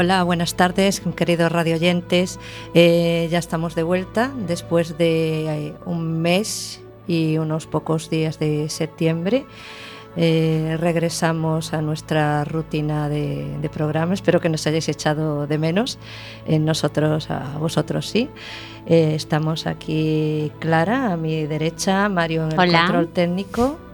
Hola, buenas tardes, queridos radioyentes. Eh, ya estamos de vuelta después de eh, un mes y unos pocos días de septiembre. Eh, regresamos a nuestra rutina de, de, programa. Espero que nos hayáis echado de menos. nosotros, a vosotros sí. estamos aquí Clara, a mi derecha, Mario en el Hola. control técnico.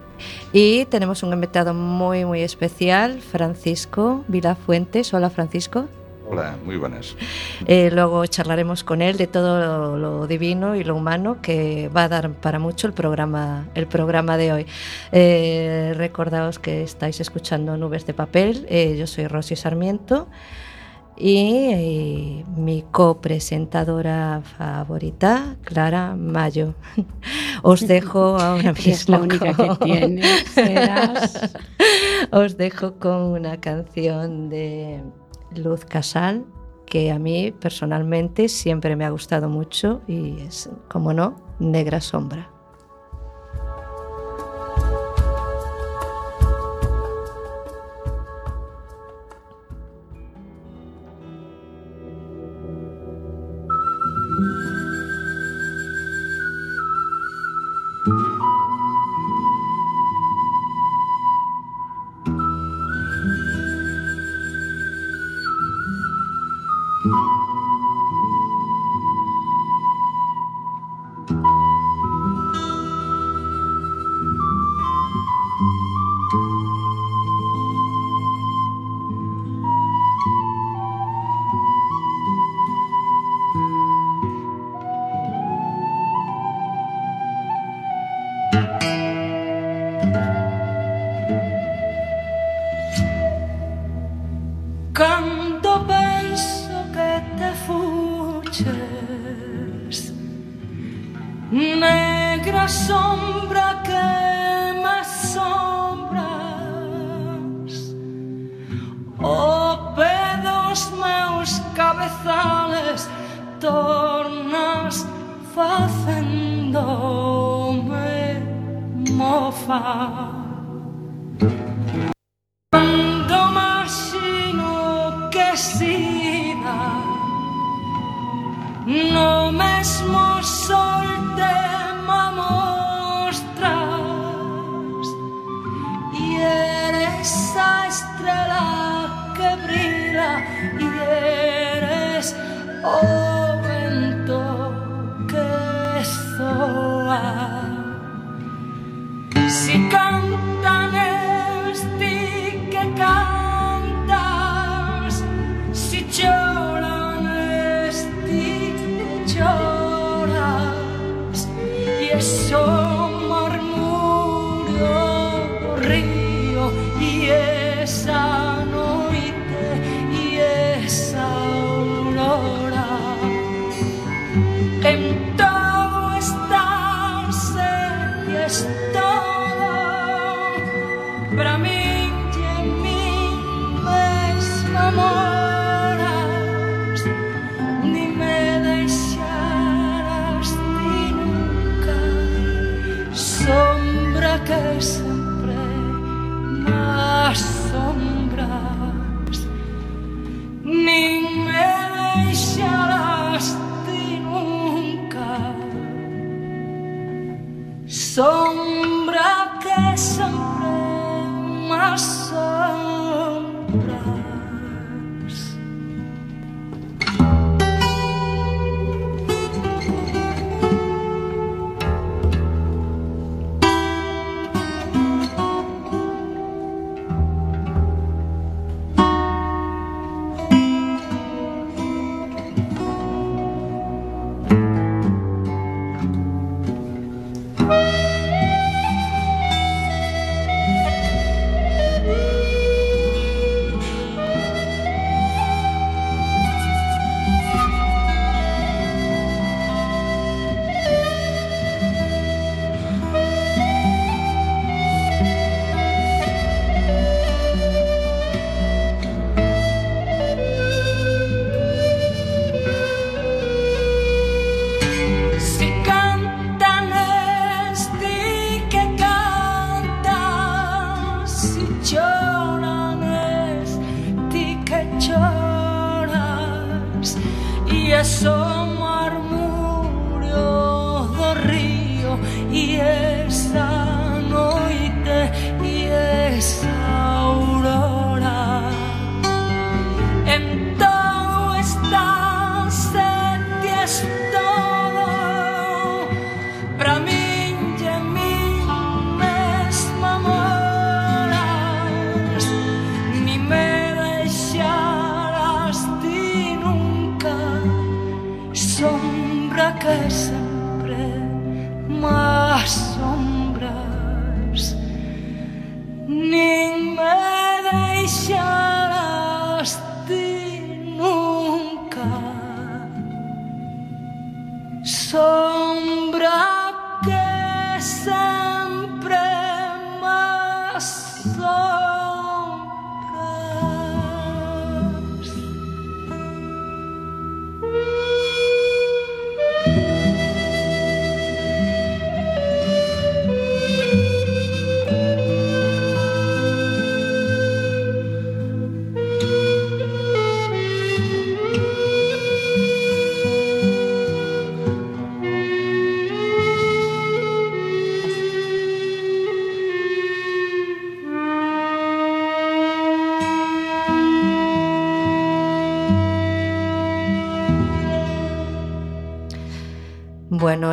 Y tenemos un invitado muy, muy especial, Francisco Vilafuentes. Hola, Francisco. Hola, muy buenas. Eh, luego charlaremos con él de todo lo, lo, divino y lo humano que va a dar para mucho el programa, el programa de hoy. Eh, recordaos que estáis escuchando Nubes de Papel. Eh, yo soy Rosy Sarmiento y eh, mi copresentadora favorita, Clara Mayo. Os dejo ahora mismo. Es la única con... que tienes. Serás. Os dejo con una canción de Luz Casal que a mí personalmente siempre me ha gustado mucho y es, como no, Negra Sombra. O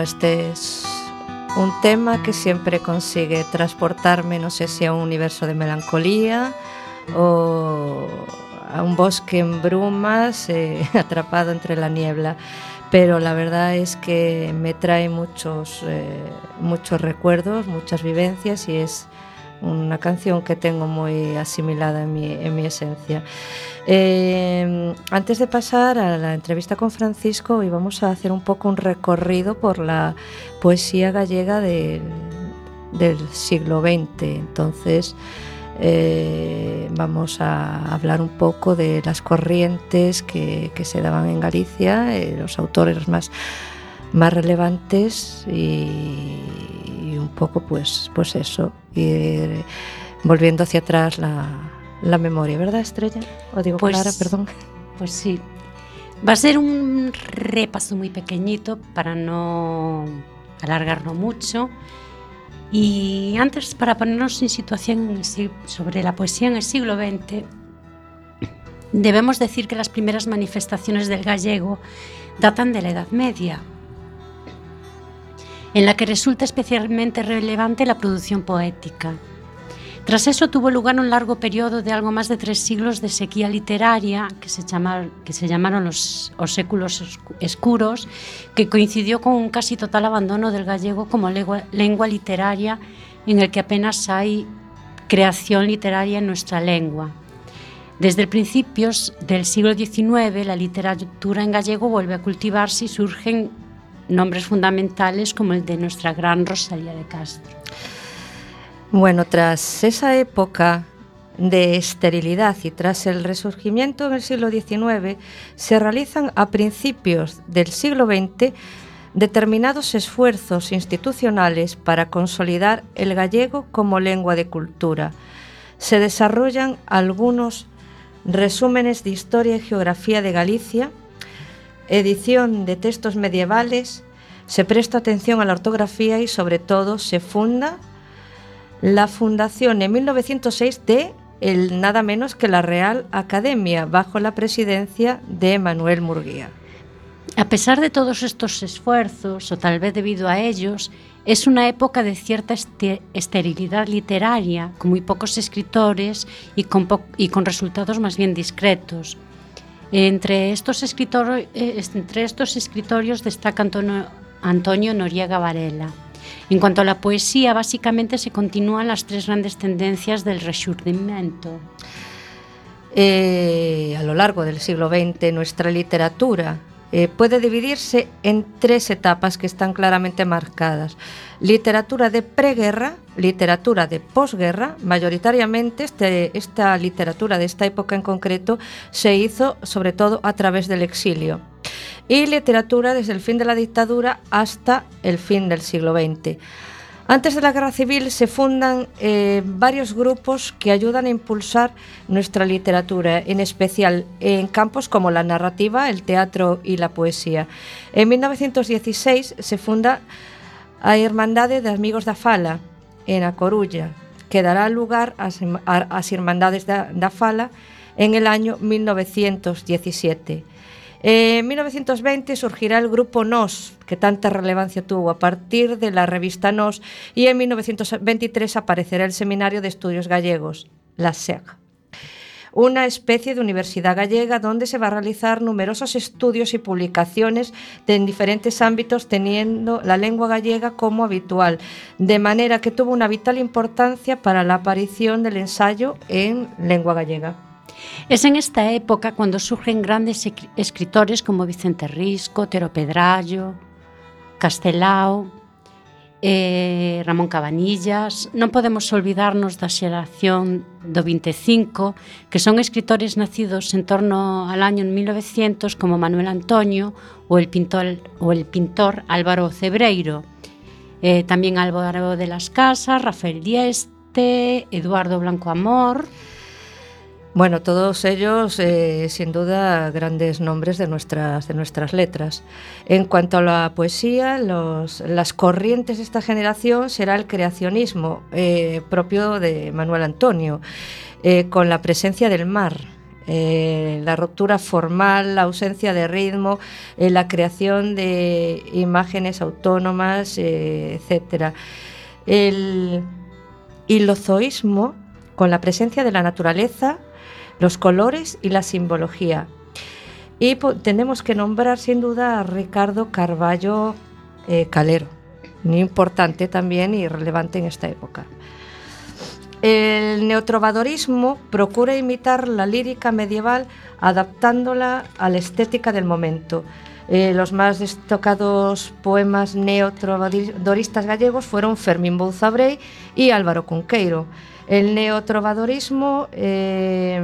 este es un tema que siempre consigue transportarme, no sé si a un universo de melancolía o a un bosque en brumas, eh, atrapado entre la niebla. Pero la verdad es que me trae muchos, eh, muchos recuerdos, muchas vivencias y es una canción que tengo muy asimilada en mi, en mi esencia. Eh, antes de pasar a la entrevista con Francisco, hoy vamos a hacer un poco un recorrido por la poesía gallega del, siglo XX. Entonces, eh, vamos a hablar un poco de las corrientes que, que se daban en Galicia, eh, los autores más, más relevantes y un poco pues, pues eso, ir volviendo hacia atrás la, la memoria, ¿verdad, Estrella? O digo Pues- Clara, perdón. Pues sí. Va a ser un repaso muy pequeñito para no alargarlo mucho. Y antes, para ponernos en situación sobre la poesía en el siglo XX, debemos decir que las primeras manifestaciones del gallego datan de la Edad Media, en la que resulta especialmente relevante la producción poética. Tras eso tuvo lugar un largo periodo de algo más de tres siglos de sequía literaria, que se, llamaron los, os séculos oscu- escuros, que coincidió con un casi total abandono del gallego como lengua, literaria, en el que apenas hay creación literaria en nuestra lengua. Desde principios del siglo XIX, la literatura en gallego vuelve a cultivarse y surgen nombres fundamentales como el de nuestra gran Rosalía de Castro. Bueno, tras esa época de esterilidad y tras el resurgimiento en el siglo XIX, se realizan a principios del siglo XX determinados esfuerzos institucionales para consolidar el gallego como lengua de cultura. Se desarrollan algunos resúmenes de historia y geografía de Galicia, edición de textos medievales, se presta atención a la ortografía y sobre todo se funda la fundación en 1906 de el nada menos que la Real Academia bajo la presidencia de Manuel Murguía. A pesar de todos estos esfuerzos, o tal vez debido a ellos, es una época de cierta este- esterilidad literaria, con muy pocos escritores y con, po- y con resultados más bien discretos. Entre estos, escritor, eh, entre estos escritorios destaca Antonio Noriega Varela. En cuanto a la poesía, básicamente se continúan las tres grandes tendencias del resurgimiento. Eh, a lo largo del siglo XX, nuestra literatura eh, puede dividirse en tres etapas que están claramente marcadas. Literatura de preguerra, literatura de posguerra, mayoritariamente este- esta literatura de esta época en concreto se hizo sobre todo a través del exilio. Y literatura desde el fin de la dictadura hasta el fin del siglo XX. Antes de la Guerra Civil se fundan eh, varios grupos que ayudan a impulsar nuestra literatura, en especial en campos como la narrativa, el teatro y la poesía. En 1916 se funda a Irmandade de Amigos da Fala, en A Coruña, que dará lugar as Irmandades da, da Fala en el año 1917. En 1920 surgirá el grupo NOS, que tanta relevancia tuvo a partir de la revista NOS, y en 1923 aparecerá el Seminario de Estudios Gallegos, la SEG. una especie de universidad gallega donde se va a realizar numerosos estudios y publicaciones en diferentes ámbitos teniendo la lengua gallega como habitual, de manera que tuvo una vital importancia para la aparición del ensayo en lengua gallega. Es en esta época cuando surgen grandes escritores como Vicente Risco, Tero Pedrallo, Castelao, eh, Ramón Cabanillas. Non podemos olvidarnos da xeración do 25, que son escritores nacidos en torno al año 1900 como Manuel Antonio ou el pintor, ou el pintor Álvaro Cebreiro. Eh, tamén Álvaro de las Casas, Rafael Dieste, Eduardo Blanco Amor... Bueno, todos ellos, eh, sin duda, grandes nombres de nuestras, de nuestras letras. En cuanto a la poesía, las corrientes de esta generación será el creacionismo eh, propio de Manuel Antonio, eh, con la presencia del mar. La ruptura formal, la ausencia de ritmo, la creación de imágenes autónomas, etc. El hilozoísmo, con la presencia de la naturaleza, los colores y la simbología. Y tenemos que nombrar sin duda a Ricardo Carballo eh, Calero, muy importante también y relevante en esta época. El neotrovadorismo procura imitar la lírica medieval adaptándola a la estética del momento. Eh, los más destacados poemas neotrovadoristas gallegos fueron Fermín Bouzabrey y Álvaro Cunqueiro. El neotrovadorismo eh,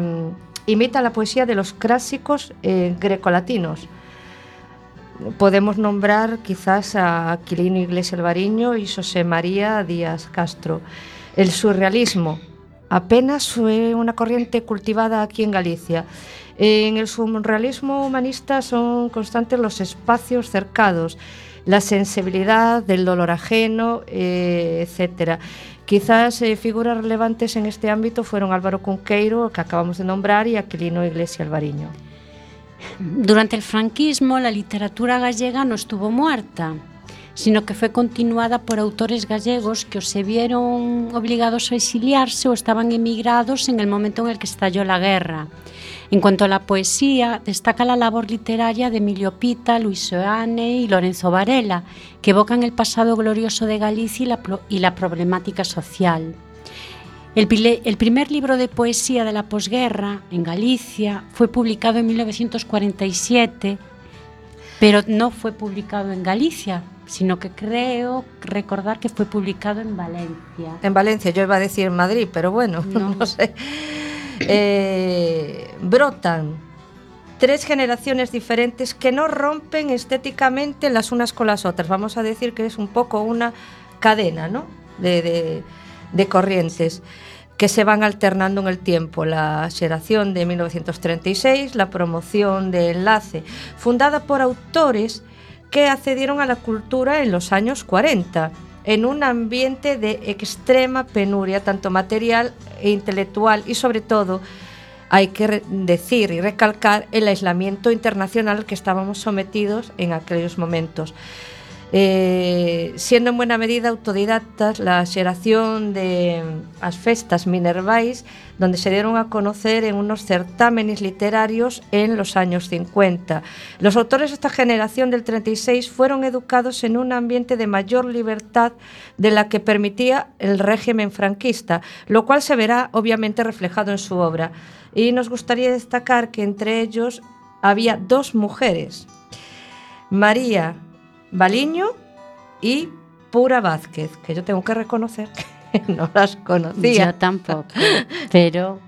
imita la poesía de los clásicos eh, grecolatinos. Podemos nombrar quizás a Aquilino Iglesias Alvariño y José María Díaz Castro. El surrealismo apenas fue una corriente cultivada aquí en Galicia. En el surrealismo humanista son constantes los espacios cercados, la sensibilidad del dolor ajeno, eh, etcétera. Quizás eh, figuras relevantes en este ámbito fueron Álvaro Cunqueiro, que acabamos de nombrar, y Aquilino Iglesia Alvariño. Durante el franquismo la literatura gallega no estuvo muerta. Sino que fue continuada por autores gallegos que o se vieron obligados a exiliarse o estaban emigrados en el momento en el que estalló la guerra. En cuanto a la poesía, destaca la labor literaria de Emilio Pita, Luis Soane y Lorenzo Varela, que evocan el pasado glorioso de Galicia y la, y la problemática social. El, el, primer libro de poesía de la posguerra en Galicia fue publicado en 1947, pero no fue publicado en Galicia, sino que creo recordar que fue publicado en Valencia. En Valencia, yo iba a decir en Madrid, pero bueno, no, no sé. Eh, brotan tres generaciones diferentes que no rompen estéticamente las unas con las otras. Vamos a decir que es un poco una cadena ¿no? de, de, de corrientes que se van alternando en el tiempo. La generación de 1936, la promoción de Enlace, fundada por autores que accedieron a la cultura en los años 40 en un ambiente de extrema penuria, tanto material e intelectual, y sobre todo, hay que decir y recalcar el aislamiento internacional que estábamos sometidos en aquellos momentos. Eh, siendo en buena medida autodidactas la xeración de as festas minervais donde se dieron a conocer en unos certámenes literarios en los años 50. Los autores de esta generación del 36 fueron educados en un ambiente de mayor libertad de la que permitía el régimen franquista, lo cual se verá obviamente reflejado en su obra. Y nos gustaría destacar que entre ellos había dos mujeres, María Baliño y Pura Vázquez, que yo tengo que reconocer que no las conocía. Yo tampoco, pero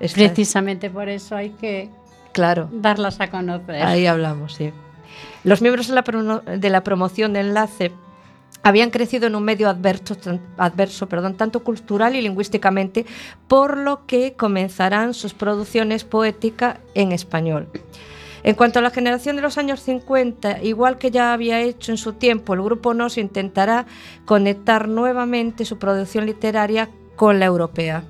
Esta precisamente por eso hay que claro. darlas a conocer. Ahí hablamos, sí. Los miembros de la, de la promoción de enlace habían crecido en un medio adverso, adverso perdón, tanto cultural y lingüísticamente, por lo que comenzarán sus producciones poéticas en español. En cuanto a la generación de los años 50, igual que ya había hecho en su tiempo, el grupo Nos intentará conectar nuevamente su producción literaria con la europea.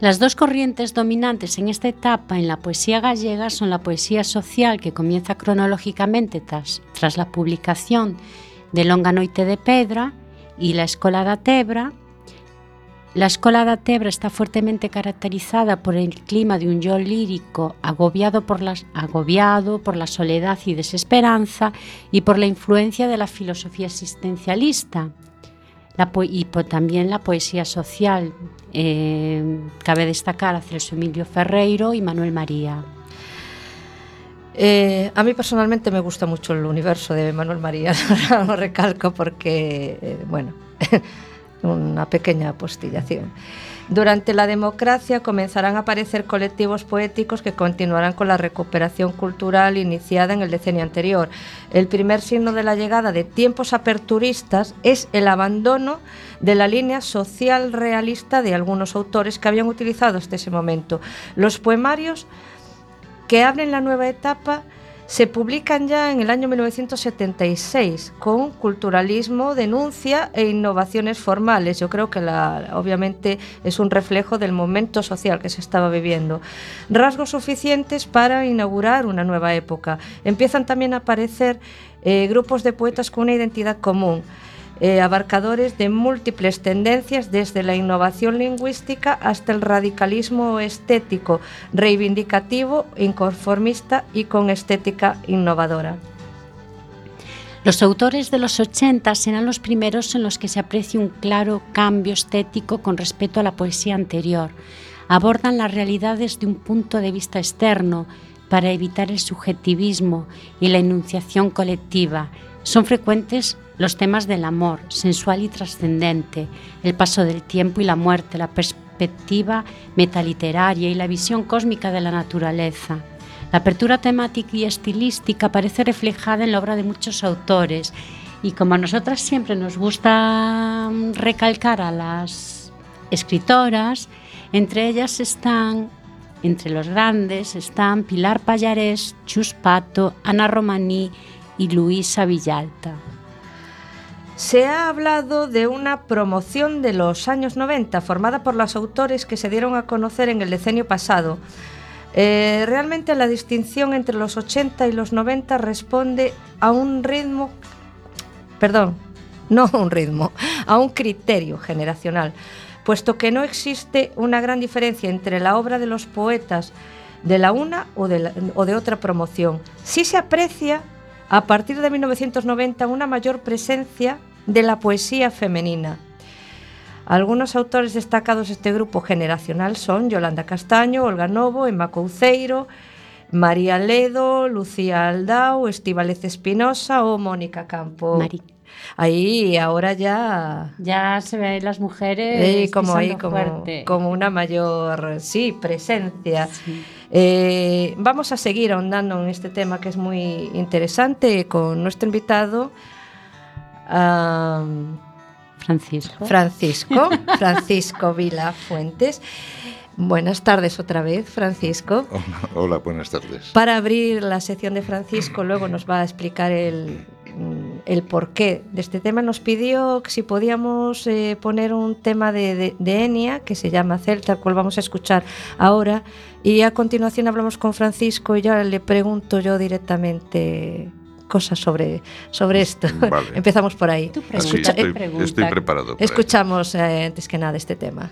Las dos corrientes dominantes en esta etapa en la poesía gallega son la poesía social, que comienza cronológicamente tras, la publicación de Longa Noite de Pedra y La Escola da Tebra, La escola da Tebra está fuertemente caracterizada por el clima de un yo lírico agobiado por, la soledad y desesperanza y por la influencia de la filosofía existencialista y por, también la poesía social. Eh, cabe destacar a Celso Emilio Ferreiro y Manuel María. Eh, a mí personalmente me gusta mucho el universo de Manuel María, lo recalco porque, eh, bueno, una pequeña apostillación. Durante la democracia comenzarán a aparecer colectivos poéticos que continuarán con la recuperación cultural iniciada en el decenio anterior. El primer signo de la llegada de tiempos aperturistas es el abandono de la línea social realista de algunos autores que habían utilizado hasta ese momento. Los poemarios que abren la nueva etapa se publican ya en el año 1976 con culturalismo, denuncia e innovaciones formales. Yo creo que la, obviamente es un reflejo del momento social que se estaba viviendo. Rasgos suficientes para inaugurar una nueva época. Empiezan también a aparecer eh, grupos de poetas con una identidad común. Eh, abarcadores de múltiples tendencias desde la innovación lingüística hasta el radicalismo estético, reivindicativo, inconformista y con estética innovadora. Los autores de los 80 serán los primeros en los que se aprecia un claro cambio estético con respecto a la poesía anterior. Abordan las realidades de un punto de vista externo para evitar el subjetivismo y la enunciación colectiva. Son frecuentes los temas del amor, sensual y trascendente, el paso del tiempo y la muerte, la perspectiva metaliteraria y la visión cósmica de la naturaleza. La apertura temática y estilística aparece reflejada en la obra de muchos autores y como a nosotras siempre nos gusta mm, recalcar a las escritoras, entre ellas están, entre los grandes, están Pilar Pallarés, Chus Pato, Ana Romaní y Luisa Villalta. Se ha hablado de una promoción de los años 90 formada por los autores que se dieron a conocer en el decenio pasado. Eh, realmente la distinción entre los 80 y los 90 responde a un ritmo, perdón, no a un ritmo, a un criterio generacional, puesto que no existe una gran diferencia entre la obra de los poetas de la una o de, o de otra promoción. Sí se aprecia a partir de 1990 una mayor presencia de la poesía femenina. Algunos autores destacados de este grupo generacional son Yolanda Castaño, Olga Novo, Emma Couceiro, María Ledo, Lucía Aldao, Estíbaliz Espinosa o Mónica Campo. Ahí ahora ya... Ya se ven las mujeres como, ahí, como, como, una mayor sí, presencia. Eh, vamos a seguir ahondando en este tema que es muy interesante con nuestro invitado Francisco. Francisco, Francisco Vila Fuentes. Buenas tardes otra vez, Francisco. Hola, buenas tardes. Para abrir la sección de Francisco, luego nos va a explicar el, el porqué de este tema. Nos pidió que si podíamos eh, poner un tema de, de, Enia, que se llama Celta, el cual vamos a escuchar ahora. Y a continuación hablamos con Francisco y ya le pregunto yo directamente cosas sobre, sobre esto. Empezamos por ahí. Escucha, estoy, preparado. escuchamos eh, antes que nada este tema.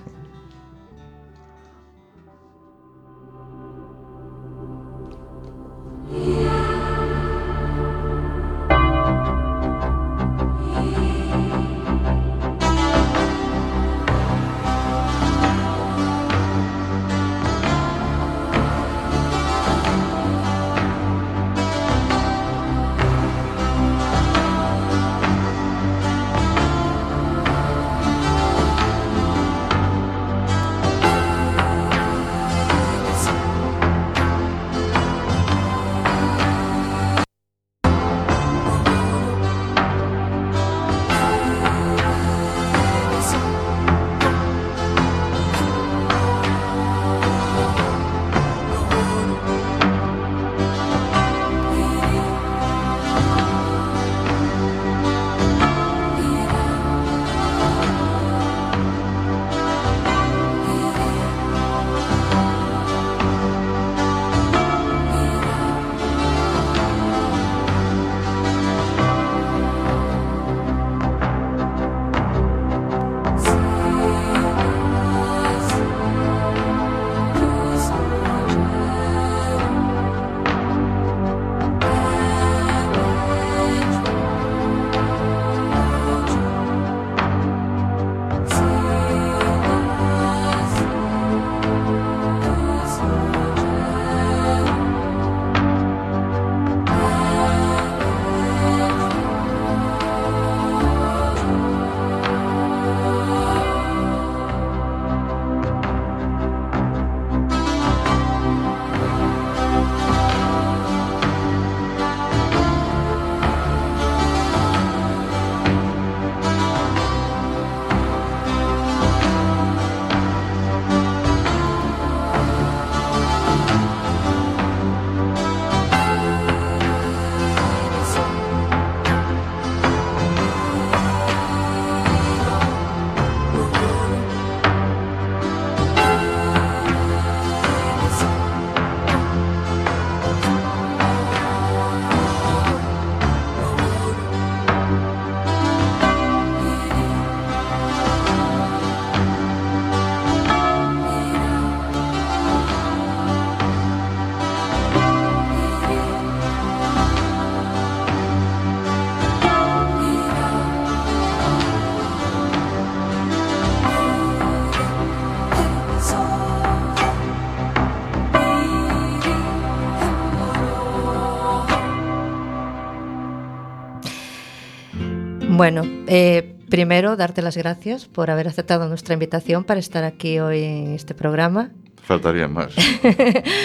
Bueno, eh, primero darte las gracias por haber aceptado nuestra invitación para estar aquí hoy en este programa. Faltaría más.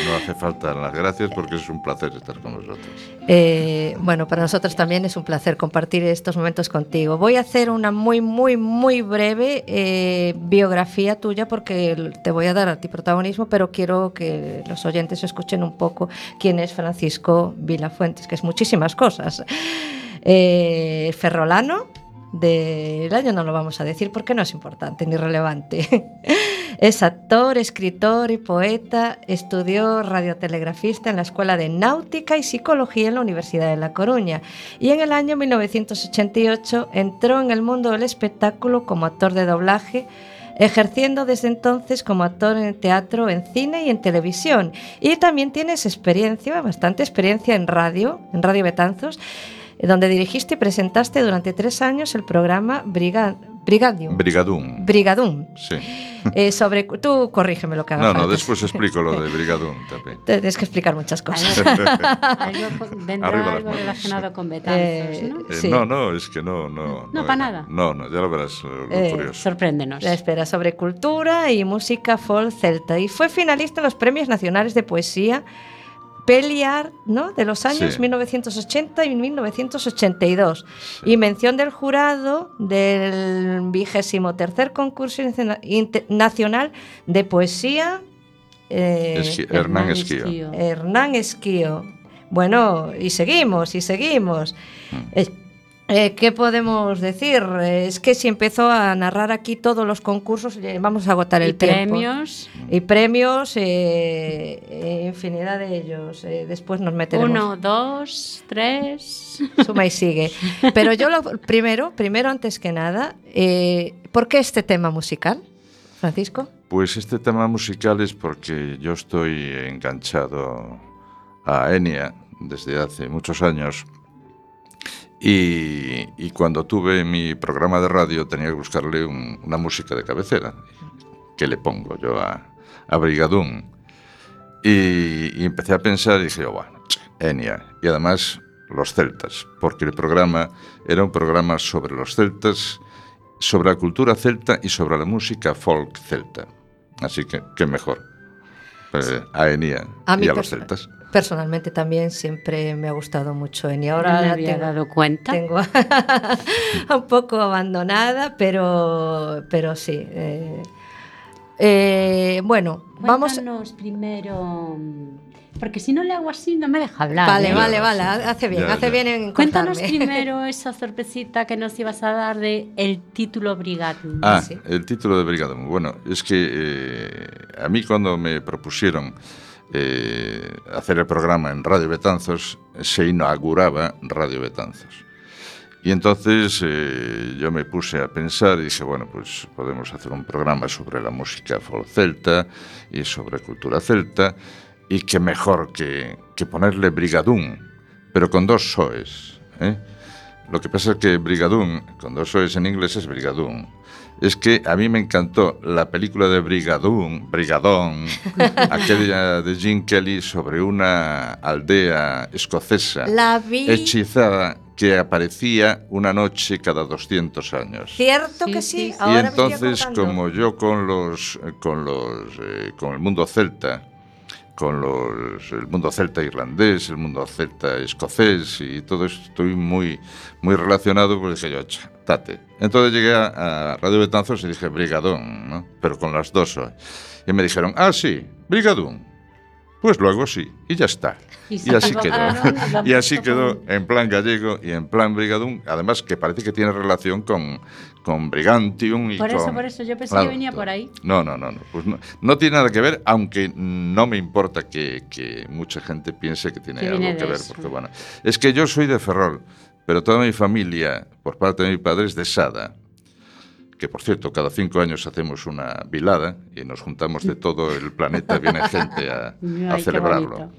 No hace falta las gracias porque es un placer estar con vosotros. Eh, bueno, para nosotros también es un placer compartir estos momentos contigo. Voy a hacer una muy, muy, muy breve eh, biografía tuya porque te voy a dar a ti protagonismo, pero quiero que los oyentes escuchen un poco quién es Francisco Vilafuentes, que es muchísimas cosas. Eh, ferrolano, del año no lo vamos a decir porque no es importante ni relevante. es actor, escritor y poeta, estudió radiotelegrafista en la Escuela de Náutica y Psicología en la Universidad de La Coruña y en el año 1988 entró en el mundo del espectáculo como actor de doblaje ejerciendo desde entonces como actor en teatro, en cine y en televisión. Y también tienes experiencia, bastante experiencia en radio, en Radio Betanzos, donde dirigiste y presentaste durante tres años el programa Brigadium. Brigadum. Brigadum. Sí. Eh, sobre, tú corrígeme lo que haga No, falta. no, después explico lo de Brigadum también. Tienes que explicar muchas cosas. Vendrá Arriba las algo manos. relacionado con Betanzos, Eh, ¿no? Eh, Sí. No, no, es que no, no. No, para nada. No, no, ya lo verás, lo Eh, curioso. Sorpréndenos. La espera sobre cultura y música folk celta y fue finalista en los Premios Nacionales de Poesía Peliar, ¿no? De los años Sí. 1980 y 1982 y mención del jurado del vigésimo tercer concurso nacional de poesía eh, Esqui- Hernán Esquío. Hernán Esquío. Bueno, y seguimos, y seguimos. Mm. Eh, ¿Qué podemos decir? Eh, Es que si empezó a narrar aquí todos los concursos, eh, vamos a agotar el y tiempo. premios. Y premios, eh, eh, infinidad de ellos. Eh, después nos meteremos. Uno, dos, tres. Suma y sigue. Pero yo lo primero, primero antes que nada, eh, ¿por qué este tema musical, Francisco? Pues este tema musical es porque yo estoy enganchado a Enya desde hace muchos años Y, y, cuando tuve mi programa de radio tenía que buscarle un, una música de cabecera, que le pongo yo a, a Brigadún. Y, y, empecé a pensar y dije, oh, bueno, Enya. Y además los celtas, porque el programa era un programa sobre los celtas, sobre la cultura celta y sobre la música folk celta. Así que, qué mejor. Eh, a Enya a y a los celtas. Personalmente también siempre me ha gustado mucho y No ahora me la había tengo, dado cuenta. tengo un poco abandonada, pero, pero sí. eh. Eh, bueno, vamos. Cuéntanos primero. Porque si no le hago así, no me deja hablar. Vale, ¿eh? vale, vale, hace bien, Ya, hace ya. bien en Cuéntanos primero esa sorpresita que nos ibas a dar de el título Brigadum. Ah, sí. el título de Brigadum. Bueno, es que eh, a mí cuando me propusieron eh, hacer el programa en Radio Betanzos, se inauguraba Radio Betanzos. Y entonces eh, yo me puse a pensar y dije, bueno, pues podemos hacer un programa sobre la música folk celta y sobre cultura celta, y qué mejor que, que ponerle Brigadún, pero con dos soes. ¿eh? Lo que pasa es que Brigadún, con dos soes en inglés, es Brigadún Es que a mí me encantó la película de Brigadum, Brigadón, aquella de Jim Kelly sobre una aldea escocesa La vi. hechizada que aparecía una noche cada 200 años. Cierto Sí, que sí, sí. ahora Y me estoy entonces, como yo con los, con los, eh, con el mundo celta, con los, el mundo celta irlandés, el mundo celta escocés y todo eso, estoy muy, muy relacionado, pues dije yo, "Cha, tate. Entonces llegué a, Radio Betanzos y dije Brigadón, ¿no? Pero con las dos. Y me dijeron, ah, sí, Brigadón. Pues luego sí, y ya está. Y así quedó. equivocaron y lo así quedó en plan gallego y en plan brigadum. Además que parece que tiene relación con, con Brigantium y Por eso, con- por eso, yo pensé Claro, que venía por ahí. No, no, no, no. Pues no, no tiene nada que ver, aunque no me importa que, que mucha gente piense que tiene Que algo que ver. eso. Porque bueno, es que yo soy de Ferrol, pero toda mi familia, por parte de mi padre, es de Sada. Que por cierto, cada cinco años hacemos una vilada y nos juntamos de todo el planeta, viene gente a, a Ay, celebrarlo.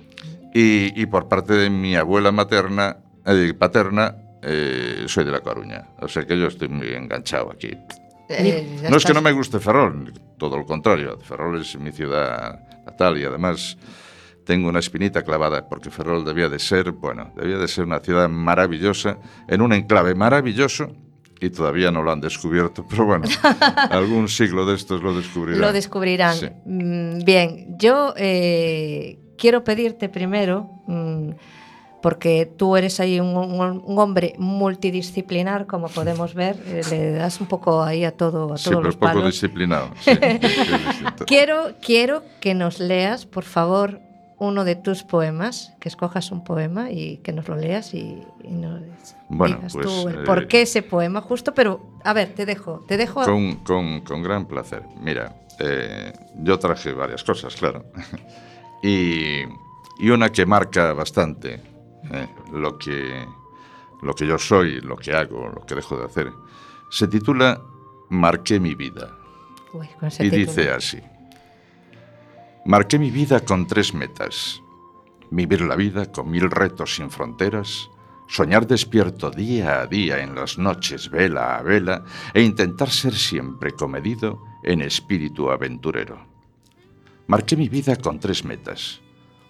Y, y por parte de mi abuela materna, eh, paterna, eh, soy de La Coruña. O sea que yo estoy muy enganchado aquí. Eh, No es que no me guste Ferrol, todo lo contrario. Ferrol es mi ciudad natal y además tengo una espinita clavada porque Ferrol debía de ser, bueno, debía de ser una ciudad maravillosa, en un enclave maravilloso y todavía no lo han descubierto, pero bueno, algún siglo de estos lo descubrirán. Lo descubrirán. Sí. Mm, Bien, yo eh, quiero pedirte primero, mm, porque tú eres ahí un, un- un hombre multidisciplinar, como podemos ver, eh, le das un poco ahí a todo, a Sí, todos pero los poco palos. disciplinado. sí. Quiero, quiero que nos leas, por favor, uno de tus poemas, que escojas un poema y que nos lo leas y, y nos Bueno, digas pues, tú el eh, por qué ese poema justo, pero a ver, te dejo, te dejo. Con, con- con gran placer. Mira, eh, yo traje varias cosas, claro. y, y una que marca bastante eh, lo, que, lo que yo soy, lo que hago, lo que dejo de hacer. Se titula Marqué mi vida. Uy, Y título. dice así. Marqué mi vida con tres metas. Vivir la vida con mil retos sin fronteras, soñar despierto día a día en las noches vela a vela e intentar ser siempre comedido en espíritu aventurero. Marqué mi vida con tres metas.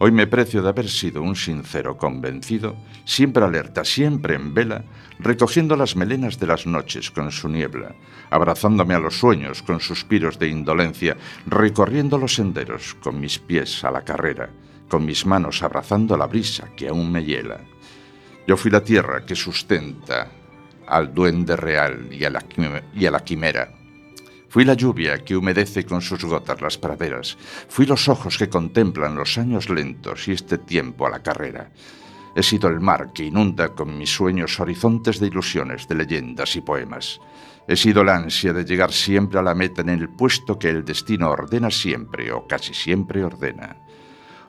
Hoy me precio de haber sido un sincero convencido, siempre alerta, siempre en vela, recogiendo las melenas de las noches con su niebla, abrazándome a los sueños con suspiros de indolencia, recorriendo los senderos con mis pies a la carrera, con mis manos abrazando la brisa que aún me hiela. Yo fui la tierra que sustenta al duende real y a la, y a la quimera. Fui la lluvia que humedece con sus gotas las praderas. Fui los ojos que contemplan los años lentos y este tiempo a la carrera. He sido el mar que inunda con mis sueños horizontes de ilusiones, de leyendas y poemas. He sido la ansia de llegar siempre a la meta en el puesto que el destino ordena siempre o casi siempre ordena.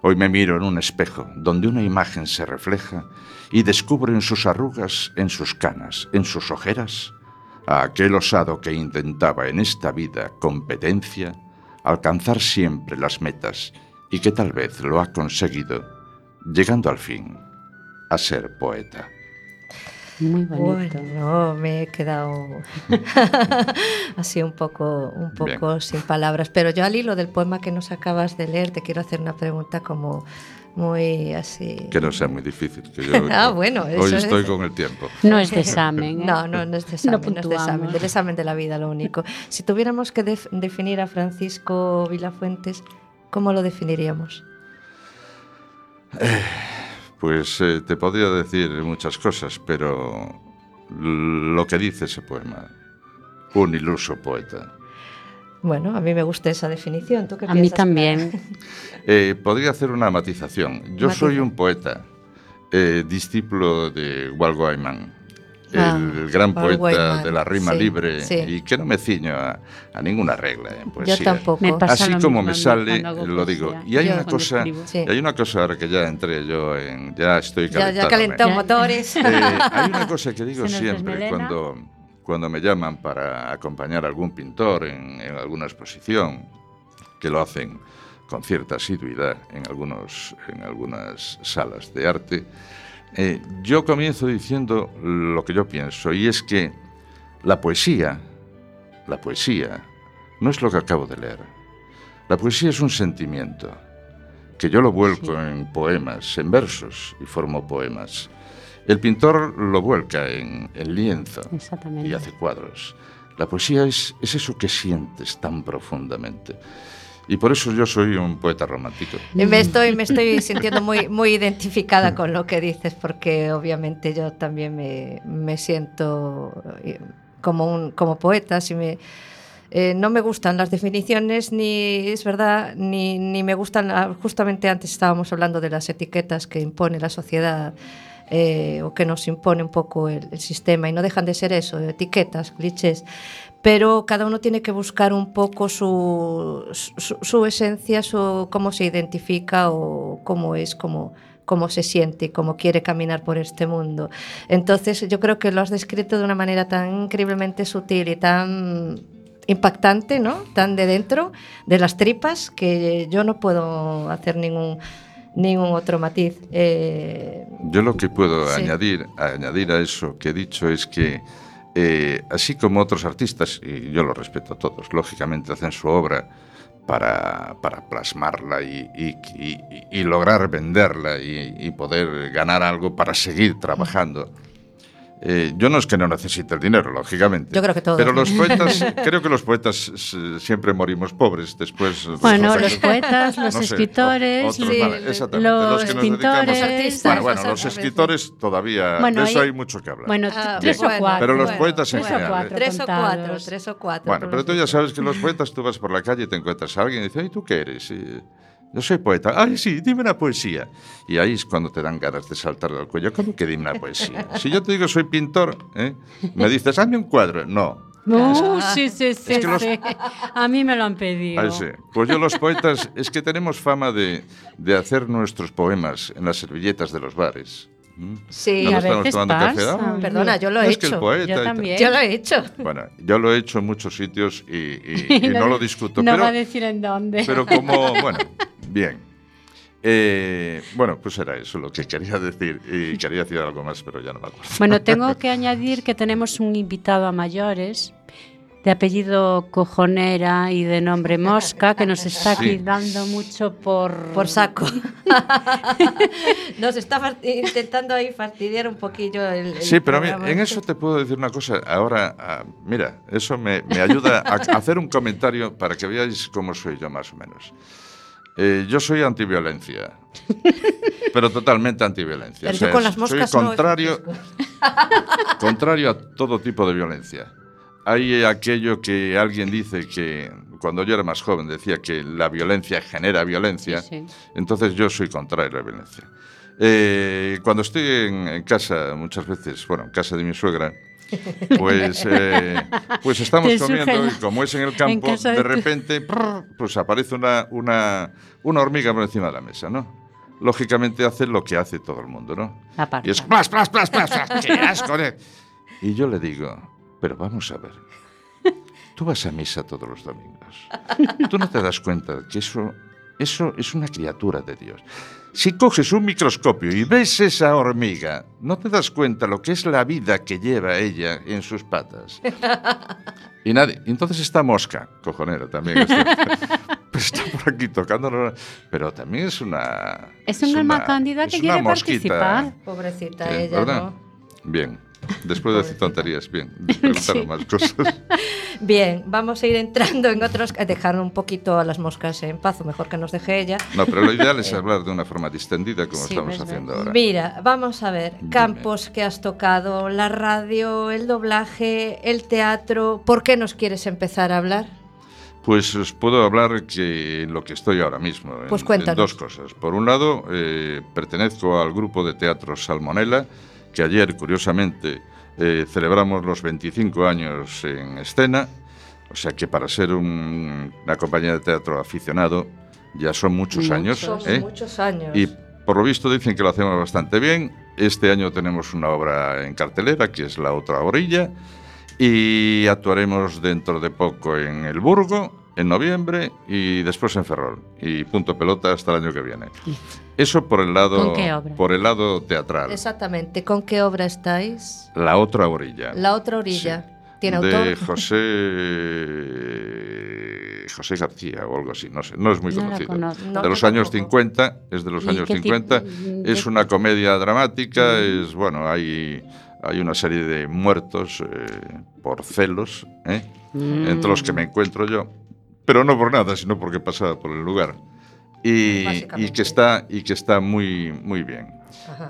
Hoy me miro en un espejo donde una imagen se refleja y descubro en sus arrugas, en sus canas, en sus ojeras, a aquel osado que intentaba en esta vida competencia alcanzar siempre las metas y que tal vez lo ha conseguido, llegando al fin a ser poeta. Muy bonito. Bueno, me he quedado así un poco, un poco Bien. sin palabras. Pero yo al hilo del poema que nos acabas de leer, te quiero hacer una pregunta como muy así. Que no sea muy difícil. Que yo, Ah, bueno, hoy eso estoy es. con el tiempo. No es de examen. ¿eh? No, no, no es de examen, no, es de examen, del examen de la vida lo único. Si tuviéramos que def- definir a Francisco Vilafuentes, ¿cómo lo definiríamos? Pues eh, te podría decir muchas cosas, pero lo que dice ese poema, un iluso poeta. Bueno, a mí me gusta esa definición. ¿Tú qué A mí piensas, también. Eh, podría hacer una matización. Yo soy un poeta, eh, discípulo de Walt Whitman, Ah, el gran poeta de la rima sí, libre sí. y que no me ciño a, a ninguna regla en poesía. Yo tampoco. Me pasa Así lo como mismo me sale, lo digo. Y hay Yo una cosa. Sí. hay una cosa ahora que ya entré yo en, ya estoy Ya, ya Ya. motores. Eh, hay una cosa que digo siempre desmelena. cuando, cuando me llaman para acompañar a algún pintor en, en alguna exposición, que lo hacen con cierta asiduidad en, algunos, en algunas salas de arte, eh, yo comienzo diciendo lo que yo pienso, y es que la poesía, la poesía, no es lo que acabo de leer. La poesía es un sentimiento, que yo lo vuelco en poemas, en versos, y formo poemas. El pintor lo vuelca en, en lienzo Exactamente. y hace cuadros. La poesía es, es eso que sientes tan profundamente. Y por eso yo soy un poeta romántico. Y Me estoy, me estoy sintiendo muy, muy identificada con lo que dices, porque obviamente yo también me, me siento eh, como, un, como poeta. Si me, eh, no me gustan las definiciones, ni es verdad, ni, ni me gustan. ah, Justamente antes estábamos hablando de las etiquetas que impone la sociedad. Eh, o que nos impone un poco el, sistema y no dejan de ser eso, etiquetas, clichés, pero cada uno tiene que buscar un poco su, su, esencia, su, cómo se identifica o cómo es, cómo, cómo se siente, cómo quiere caminar por este mundo. Entonces yo creo que lo has descrito de una manera tan increíblemente sutil y tan impactante, ¿no? Tan de dentro, de las tripas, que yo no puedo hacer ningún ningún otro matiz. Eh, Yo lo que puedo sí. añadir, añadir a eso que he dicho es que... Eh, así como otros artistas, y yo los respeto a todos, lógicamente hacen su obra para, para plasmarla y, y, y, y, lograr venderla y, poder ganar algo para seguir trabajando. Eh, yo no es que no necesite el dinero, lógicamente. Yo creo que todos. Pero los poetas, creo que los poetas eh, siempre morimos pobres. Después. Bueno, los que- poetas, los no sé, escritores, otros, Sí, vale, exactamente, los que nos pintores. artistas, Bueno, bueno, los escritores todavía. Bueno, de eso ahí- hay mucho que hablar. Bueno, Ah, tres bueno, o cuatro. Pero los bueno, poetas en tres o general, cuatro. Tres o cuatro, tres o cuatro. Bueno, pero los tú ya sabes que los poetas, tú vas por la calle y te encuentras a alguien y dices, ay, ¿tú qué eres? Y, yo soy poeta. Ay, sí, dime una poesía. Y ahí es cuando te dan ganas de saltar del cuello. ¿Cómo que dime una poesía? Si yo te digo soy pintor, ¿eh? me dices, hazme un cuadro. No. Uh, sí, sí, sí, que los- sí. A mí me lo han pedido. Ahí sí. Pues yo los poetas es que tenemos fama de, de hacer nuestros poemas en las servilletas de los bares. ¿Mm? Sí, Cuando a estamos veces tomando café, pasa. "Ay, Perdona, yo lo he no, es que el hecho. poeta Yo y tal". también. Yo lo he hecho. Bueno, yo lo he hecho en muchos sitios y, y- y no lo discuto. No pero, va a decir en dónde. Pero como, bueno, bien. Eh, bueno, pues era eso lo que quería decir. Y quería decir algo más, pero ya no me acuerdo. Bueno, tengo que añadir que tenemos un invitado a mayores de apellido Cojonera y de nombre Mosca que nos está Sí. aquí dando mucho por Por saco. Nos está intentando ahí fastidiar un poquillo el. el Sí, pero programa en eso te puedo decir una cosa. Ahora, ah, mira, eso me, me ayuda a, a hacer un comentario para que veáis cómo soy yo más o menos. Eh, yo soy antiviolencia, pero totalmente antiviolencia. Pero yo con las moscas soy no, contrario, contrario a todo tipo de violencia. Hay aquello que alguien dice que cuando yo era más joven decía que la violencia genera violencia. Sí, sí. Entonces yo soy contrario a la violencia. Eh, cuando estoy en, en casa, muchas veces, bueno, en casa de mi suegra, pues, eh, pues estamos comiendo y como es en el en campo, casa de, de repente, pues aparece una, una, una hormiga por encima de la mesa, ¿no? Lógicamente hace lo que hace todo el mundo, ¿no? Aparte. Y es plas, plas, plas, plas, plas, qué asco, ¿eh? Y yo le digo, pero vamos a ver, tú vas a misa todos los domingos. Tú no te das cuenta que eso, eso es una criatura de Dios. Si coges un microscopio y ves esa hormiga, no te das cuenta lo que es la vida que lleva ella en sus patas. Y nadie. Entonces está mosca, cojonera también. Está, pues está por aquí tocándonos. Pero también es una. Es un alma una- cándida que es quiere mosquita. participar. Pobrecita Eh, ella, ¿verdad? ¿no? Bien. Después de decir tonterías, bien. Preguntaron Sí. más cosas. Bien, vamos a ir entrando en otros. eh, Dejar un poquito a las moscas en paz, o mejor que nos deje ella. No, pero lo ideal es hablar de una forma distendida como Sí, estamos haciendo ahora. Mira, vamos a ver, Dime. campos que has tocado, la radio, el doblaje, el teatro. ¿Por qué nos quieres empezar a hablar? Pues os puedo hablar que lo que estoy ahora mismo. en- Pues en, cuéntanos. dos cosas. Por un lado, eh, pertenezco al grupo de teatro Salmonella, que ayer, curiosamente, eh, celebramos los 25 años en escena. O sea que para ser un- una compañía de teatro aficionado ya son muchos años. Son ¿eh? muchos años. Y por lo visto dicen que lo hacemos bastante bien. Este año tenemos una obra en cartelera, que es La otra orilla, y actuaremos dentro de poco en El Burgo, en noviembre, y después en Ferrol. Y punto pelota hasta el año que viene. Eso por el lado, ¿Con qué obra? Por el lado teatral. Exactamente, ¿con qué obra estáis? La otra orilla. La otra orilla. ¿Tiene de autor? José José García o algo así, no sé, no es muy No conocido. No, de los años tampoco. 50, es de los ¿Y años qué tipo- 50, de- es una comedia dramática, es bueno, hay hay una serie de muertos eh, por celos, ¿eh? Mm. entre los que me encuentro yo, pero no por nada, sino porque pasaba por el lugar. Y, que está y que está muy muy bien.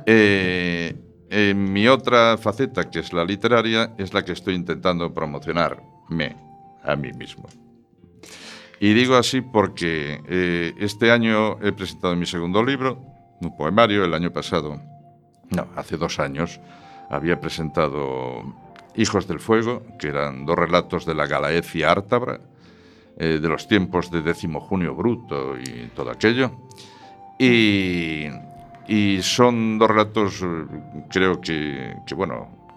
Eh, en mi otra faceta, que es la literaria, es la que estoy intentando promocionarme a mí mismo. Y digo así porque eh, este año he presentado mi segundo libro, un poemario, el año pasado, no, hace dos años, había presentado Hijos del Fuego, que eran dos relatos de la Galaecia Ártabra, eh, de los tiempos de décimo junio bruto y todo aquello. Y, son dos relatos, eh, creo que, bueno,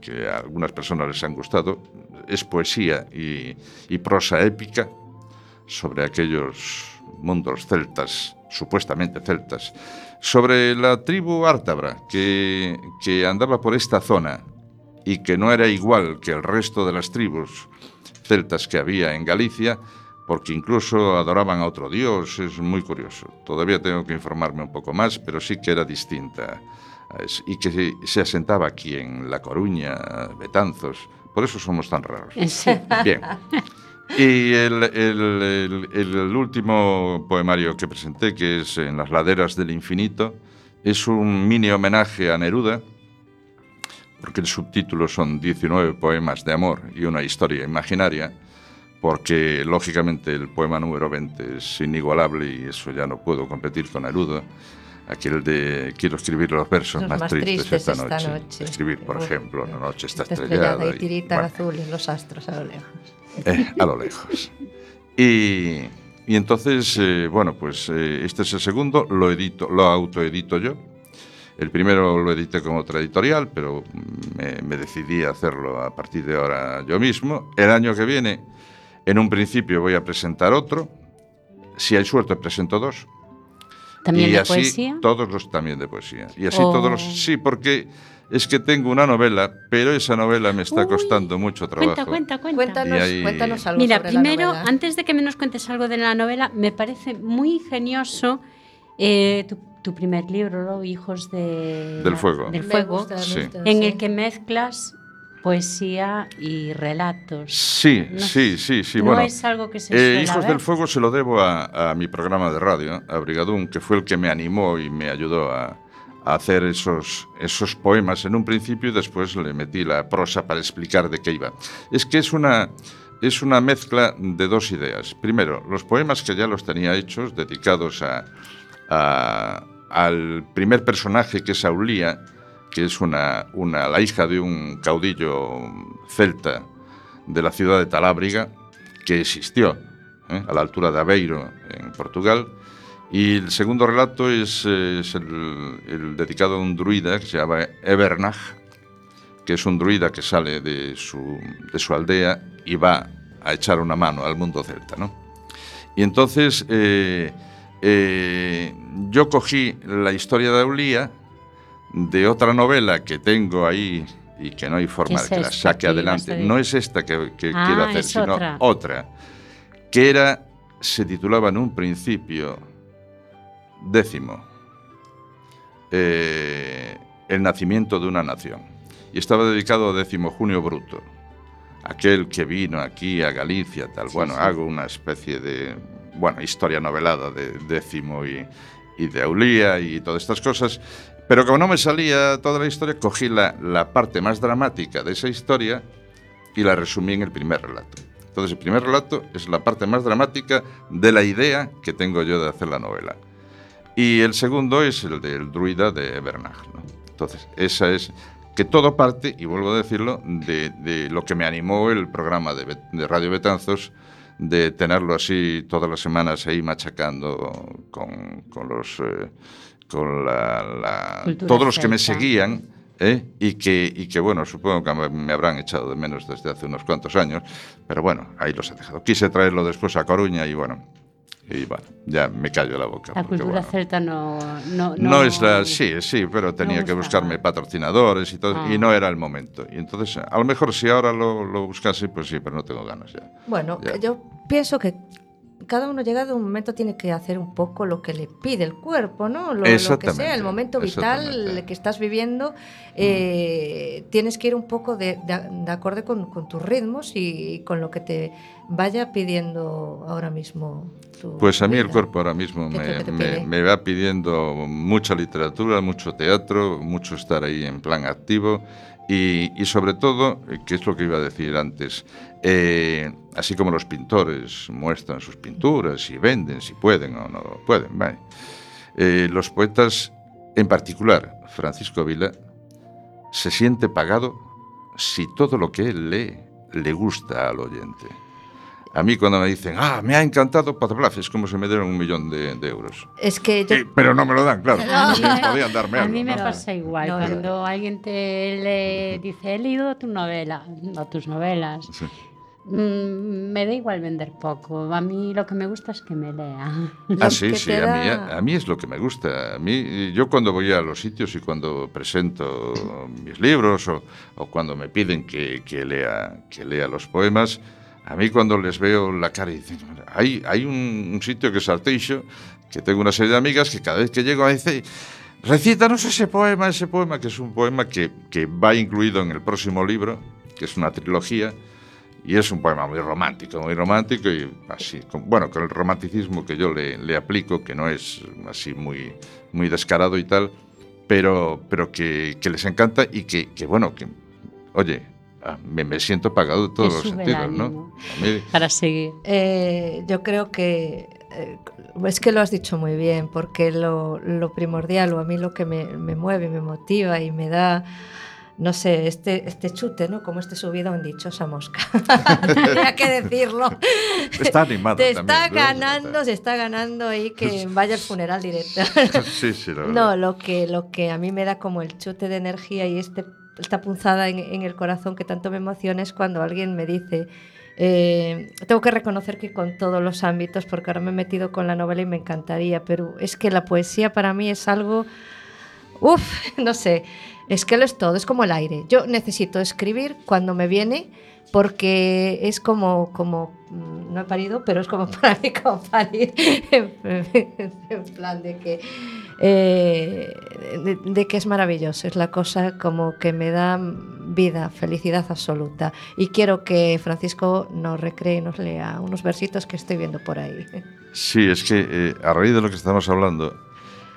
que, a algunas personas les han gustado. Es poesía y, y prosa épica sobre aquellos mundos celtas, supuestamente celtas, sobre la tribu ártabra que, que andaba por esta zona y que no era igual que el resto de las tribus celtas que había en Galicia, porque incluso adoraban a otro dios, es muy curioso. Todavía tengo que informarme un poco más, pero sí que era distinta y que se, se asentaba aquí en La Coruña, Betanzos. Por eso somos tan raros. Sí. Bien. Y el, el- el- el último poemario que presenté, que es En las laderas del infinito, es un mini homenaje a Neruda, porque el subtítulo son 19 poemas de amor y una historia imaginaria, porque lógicamente el poema número 20 es inigualable y eso ya no puedo competir con Neruda. Aquel de quiero escribir los versos Los más, más tristes, tristes esta, esta noche. noche. Escribir, por Uf. ejemplo, la noche está Está estrellada. y tiritan bueno, azules los astros a lo lejos. eh, a lo lejos. Y, y entonces, eh, bueno, pues eh, este es el segundo, lo edito, lo autoedito yo. El primero lo edité con otra editorial, pero me, me decidí a hacerlo a partir de ahora yo mismo. El año que viene, en un principio, voy a presentar otro. Si hay suerte, presento dos. También y de así poesía. todos los también de poesía. Y así Oh. todos los sí, porque es que tengo una novela, pero esa novela me está Uy, costando mucho trabajo. Cuenta, cuenta, cuenta. Cuéntanos, Y ahí- cuéntanos algo Mira, sobre primero, antes de que me nos cuentes algo de la novela, me parece muy ingenioso eh, tu, tu primer libro, ¿no? Hijos de, Del fuego. Del fuego, gusta, Sí. en el que mezclas poesía y relatos. Sí, No sí, sí, sí. no bueno, es algo que se eh, suele Hijos ver. del Fuego se lo debo a, a mi programa de radio, a Brigadún, que fue el que me animó y me ayudó a, a hacer esos, esos poemas en un principio y después le metí la prosa para explicar de qué iba. Es que es una, es una mezcla de dos ideas. Primero, los poemas que ya los tenía hechos, dedicados a, a- al primer personaje que es Aulía, que es una, la hija de un caudillo celta de la ciudad de Talábriga, que existió ¿eh? a la altura de Aveiro, en Portugal. Y el segundo relato es, el, dedicado a un druida que se llama Ebernach, que es un druida que sale de su, de su aldea y va a echar una mano al mundo celta. ¿no? Y entonces eh, eh, yo cogí la historia de Aulía de otra novela que tengo ahí y que no hay forma ¿Qué de que la saque adelante. No es esta que, que Ah, quiero hacer, sino otra. otra, que era, se titulaba en un principio décimo, eh, El nacimiento de una nación. Y estaba dedicado a décimo junio bruto, aquel que vino aquí a Galicia, tal. bueno, hago una especie de, bueno, historia novelada de décimo y, y de Aulía y todas estas cosas. Pero como no me salía toda la historia, cogí la, la parte más dramática de esa historia y la resumí en el primer relato. Entonces, el primer relato es la parte más dramática de la idea que tengo yo de hacer la novela. Y el segundo es el del druida de Bernard. ¿no? Entonces, esa es que todo parte, y vuelvo a decirlo, de, de lo que me animó el programa de, de Radio Betanzos, de tenerlo así todas las semanas ahí machacando con, con los... eh, con la, todos los que me seguían ¿eh? y, que, y que, bueno, supongo que me habrán echado de menos desde hace unos cuantos años, pero bueno, ahí los he dejado. Quise traerlo después a Coruña y bueno, y bueno, ya me callo la boca. La porque, cultura bueno, celta no, no, no, es la. Sí, sí, pero tenía que buscarme patrocinadores y todo, Ah. y no era el momento. Y entonces, a lo mejor si ahora lo, lo buscase, pues sí, pero no tengo ganas ya. Bueno, Ya. yo pienso que cada uno llegado a un momento tiene que hacer un poco lo que le pide el cuerpo, ¿no? Lo, lo que sea, el momento vital que estás viviendo, eh, tienes que ir un poco de, de- de acorde con, con tus ritmos y, con lo que te vaya pidiendo ahora mismo. tu Pues a mí el cuerpo ahora mismo ¿Qué es lo me, me- me va pidiendo mucha literatura, mucho teatro, mucho estar ahí en plan activo y, sobre todo, eh, que es lo que iba a decir antes, eh, así como los pintores muestran sus pinturas y venden si pueden o no pueden, vale. Eh, los poetas, en particular Francisco Vila, se siente pagado si todo lo que él lee le gusta al oyente. A mí cuando me dicen, ah, me ha encantado Patrolaf, es como si me dieran un millón de, de euros. Es que yo Sí, pero no me lo dan, claro. A mí, me- Podían darme a algo, mí me ¿no? pasa igual. No, Cuando alguien te le dice, he leído tu novela, o tus novelas, Sí. mm, me da igual vender poco. A mí lo que me gusta es que me lea. Ah, sí, sí, a mí, a mí es lo que me gusta. A mí, yo cuando voy a los sitios y cuando presento mis libros o, o cuando me piden que, que lea, que lea los poemas, a mí cuando les veo la cara dicen, hay, un, sitio que es Arteixo, que tengo una serie de amigas que cada vez que llego me dice, recítanos ese poema, ese poema que es un poema que, va incluido en el próximo libro, que es una trilogía, y es un poema muy romántico, muy romántico y así, con- bueno, con el romanticismo que yo le, aplico, que no es así muy, descarado y tal, pero, pero que, que les encanta y que, que, bueno, que, oye, ah, me, me siento pagado en todos los sentidos, ¿no? mí- Para seguir. Eh, yo creo que eh, es que lo has dicho muy bien, porque lo, lo primordial o a mí lo que me, me mueve, me motiva y me da, no sé, este, este chute, ¿no? Como este subido en dichosa mosca. Tenía que decirlo. Está animada Te también, está ¿no? ganando, se está ganando ahí que vaya al funeral directo. Sí, sí, la verdad. No, lo que, lo que a mí me da como el chute de energía y este, esta punzada en, el corazón que tanto me emociona es cuando alguien me dice, eh, tengo que reconocer que con todos los ámbitos, porque ahora me he metido con la novela y me encantaría, pero es que la poesía para mí es algo, uff, no sé, es que lo es todo, es como el aire. Yo necesito escribir cuando me viene porque es como, como mm, no he parido, pero es como para mí como parir, en plan de que, eh, de, de que es maravilloso, es la cosa como que me da vida, felicidad absoluta. Y quiero que Francisco nos recree y nos lea unos versitos que estoy viendo por ahí. Sí, es que eh, a raíz de lo que estamos hablando,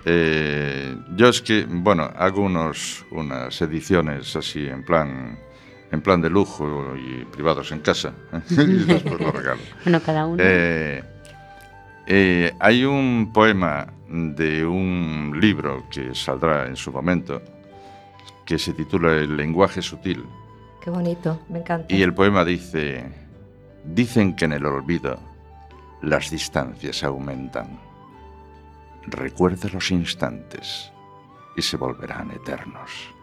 eh, yo es que, bueno, hago unos, unas ediciones así en plan, en plan de lujo y privados en casa y después lo regalo. Bueno, cada uno. Eh, eh, hay un poema de un libro que saldrá en su momento que se titula El lenguaje sutil Qué bonito, me encanta. y el poema dice, dicen que en el olvido las distancias aumentan. Recuerda los instantes y se volverán eternos.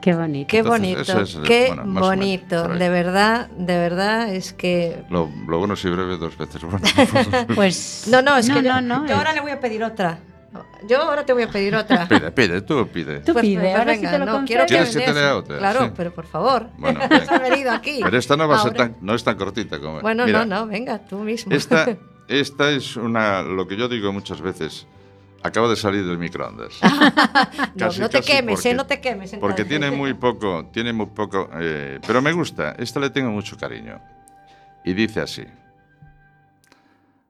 Qué bonito. Qué bonito, es, eh, qué bueno, bonito. De verdad, de verdad es que Lo, lo bueno si breve dos veces bueno. Pues. No, no, es que yo, no, no, yo eh. ahora le voy a pedir otra. Yo ahora te voy a pedir otra. pide, pide, tú pide. Tú pide, ahora sí te lo no, quiero que ¿Quieres que te lea otra? Claro, Sí. pero por favor. Bueno, Has venga. venido aquí. Pero esta no va a ser tan, no es tan cortita como. Bueno, Mira, no, no, venga, tú mismo. Esta, esta es una, lo que yo digo muchas veces. Acaba de salir del microondas. no, casi, no te casi quemes, porque- eh, no te quemes. Porque entonces. tiene muy poco, tiene muy poco, eh, pero me gusta, esta le tengo mucho cariño. Y dice así,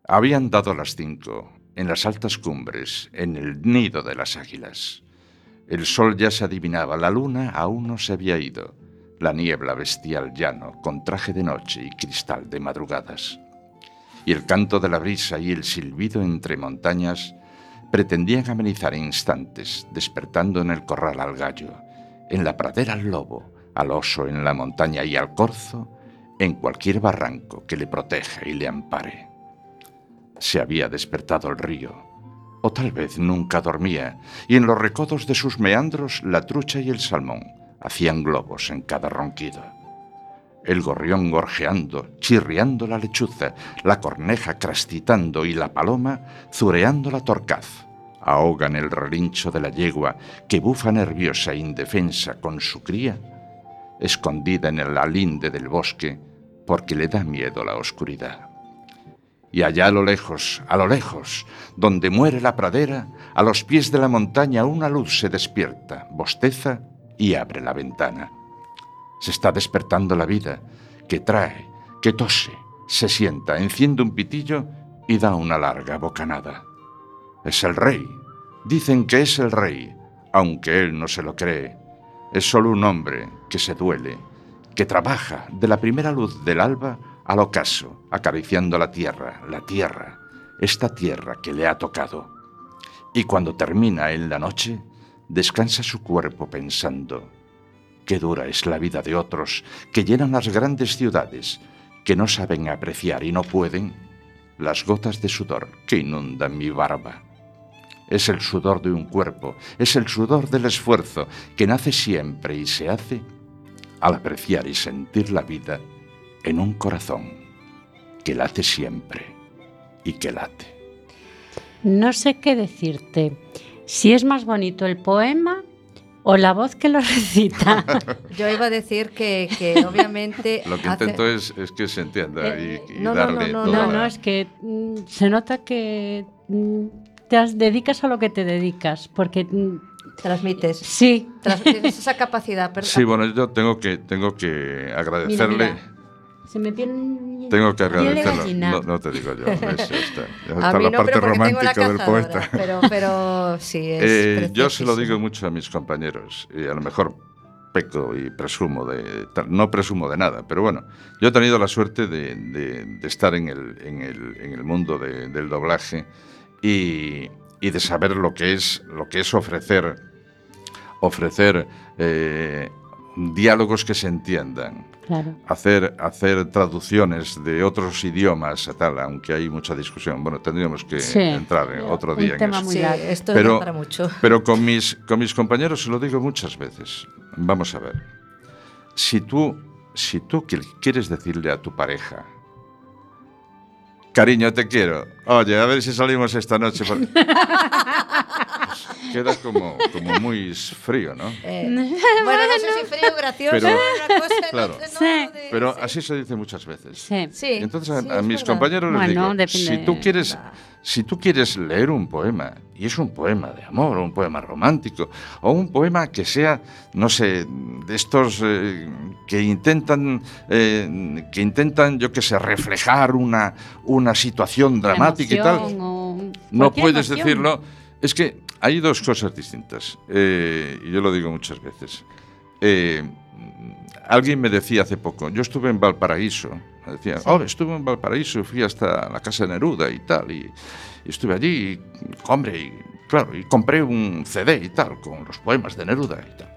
habían dado las cinco, en las altas cumbres, en el nido de las águilas. El sol ya se adivinaba, la luna aún no se había ido, la niebla vestía el llano con traje de noche y cristal de madrugadas. Y el canto de la brisa y el silbido entre montañas pretendían amenizar instantes, despertando en el corral al gallo, en la pradera al lobo, al oso en la montaña y al corzo en cualquier barranco que le proteja y le ampare. Se había despertado el río, o tal vez nunca dormía, y en los recodos de sus meandros la trucha y el salmón hacían globos en cada ronquido. El gorrión gorjeando, chirriando la lechuza, la corneja crastitando y la paloma zureando la torcaz. Ahogan el relincho de la yegua que bufa nerviosa e indefensa con su cría, escondida en el alinde del bosque porque le da miedo la oscuridad. Y allá a lo lejos, a lo lejos, donde muere la pradera, a los pies de la montaña una luz se despierta, bosteza y abre la ventana. Se está despertando la vida, que trae, que tose, se sienta, enciende un pitillo y da una larga bocanada. Es el rey. Dicen que es el rey, aunque él no se lo cree. Es solo un hombre que se duele, que trabaja de la primera luz del alba al ocaso, acariciando la tierra, la tierra, esta tierra que le ha tocado. Y cuando termina en la noche, descansa su cuerpo pensando, qué dura es la vida de otros que llenan las grandes ciudades, que no saben apreciar y no pueden las gotas de sudor que inundan mi barba. Es el sudor de un cuerpo, es el sudor del esfuerzo que nace siempre y se hace al apreciar y sentir la vida en un corazón que late siempre y que late. No sé qué decirte. Si es más bonito el poema o la voz que lo recita. Yo iba a decir que, que obviamente. Lo que hace- intento es, es que se entienda Eh, y, y no, no, darle no, no, toda No, la- no, es que mm, se nota que mm, te has- dedicas a lo que te dedicas, porque mm, Transmites. sí, tienes esa capacidad. pero- Sí, bueno, yo tengo que, tengo que agradecerle. mira. se me tiene Tengo que agradecerlo. No, no te digo yo. ves, está. A está mí la no, parte la romántica del poeta. Pero, pero sí, es Eh, yo se lo digo mucho a mis compañeros y a lo mejor peco y presumo de no presumo de nada, pero bueno, yo he tenido la suerte de, de- de estar en el, en el- en el mundo de- del doblaje y, y de saber lo que es lo que es ofrecer ofrecer eh, diálogos que se entiendan Claro. hacer, hacer traducciones de otros idiomas, tal, aunque hay mucha discusión. Bueno, tendríamos que Sí. entrar en otro Un día en tema eso. muy Sí, largo. esto Pero- para mucho. Pero con mis, con mis compañeros se lo digo muchas veces. Vamos a ver. Si tú, si tú qui- quieres decirle a tu pareja, cariño, te quiero, oye, a ver si salimos esta noche. porque-". Pues queda como, como muy frío, ¿no? Eh, bueno, no sé si frío, gracioso, Pero- una cosa, no claro. sé, no, Sí. de- Pero sí. así se dice muchas veces. Sí. Y Entonces a, sí, a es mis verdad. compañeros les Bueno, digo, depende. si tú quieres, si tú quieres leer un poema y es un poema de amor o un poema romántico o un poema que sea, no sé, de estos eh, que intentan, eh, que intentan, yo que sé, reflejar una una situación dramática y tal, no puedes emoción. decirlo. Es que hay dos cosas distintas. eh, y yo lo digo muchas veces. Alguien me decía hace poco, yo estuve en Valparaíso. Decía, oh, estuve en Valparaíso, fui hasta la casa de Neruda y tal. Y, y estuve allí, y, hombre, y, claro, y compré un CD y tal, con los poemas de Neruda y tal.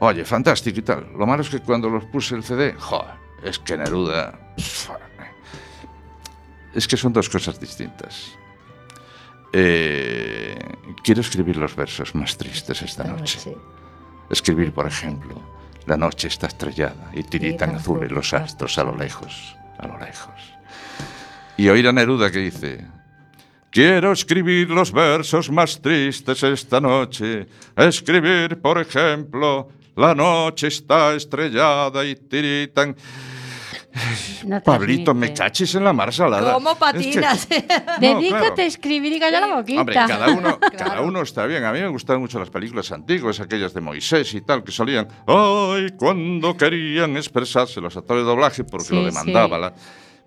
Oye, fantástico y tal. Lo malo es que cuando los puse el CD, joder, es que Neruda. Es que son dos cosas distintas. Eh, quiero escribir los versos más tristes esta noche. Sí. Escribir, por ejemplo, la noche está estrellada y tiritan azules los astros a lo lejos, a lo lejos. Y oír a Neruda que dice, quiero escribir los versos más tristes esta noche, escribir, por ejemplo, la noche está estrellada y tiritan... No Pablito, me cachis en la mar salada. ¿Cómo Es que- patinas? No, Dedícate claro. a escribir y calla la boquita. Hombre, cada uno, cada Claro. uno está bien. A mí me gustan mucho las películas antiguas, aquellas de Moisés y tal, que salían, ¡ay! Cuando querían expresarse los actores de doblaje porque Sí, lo demandaba. sí. la-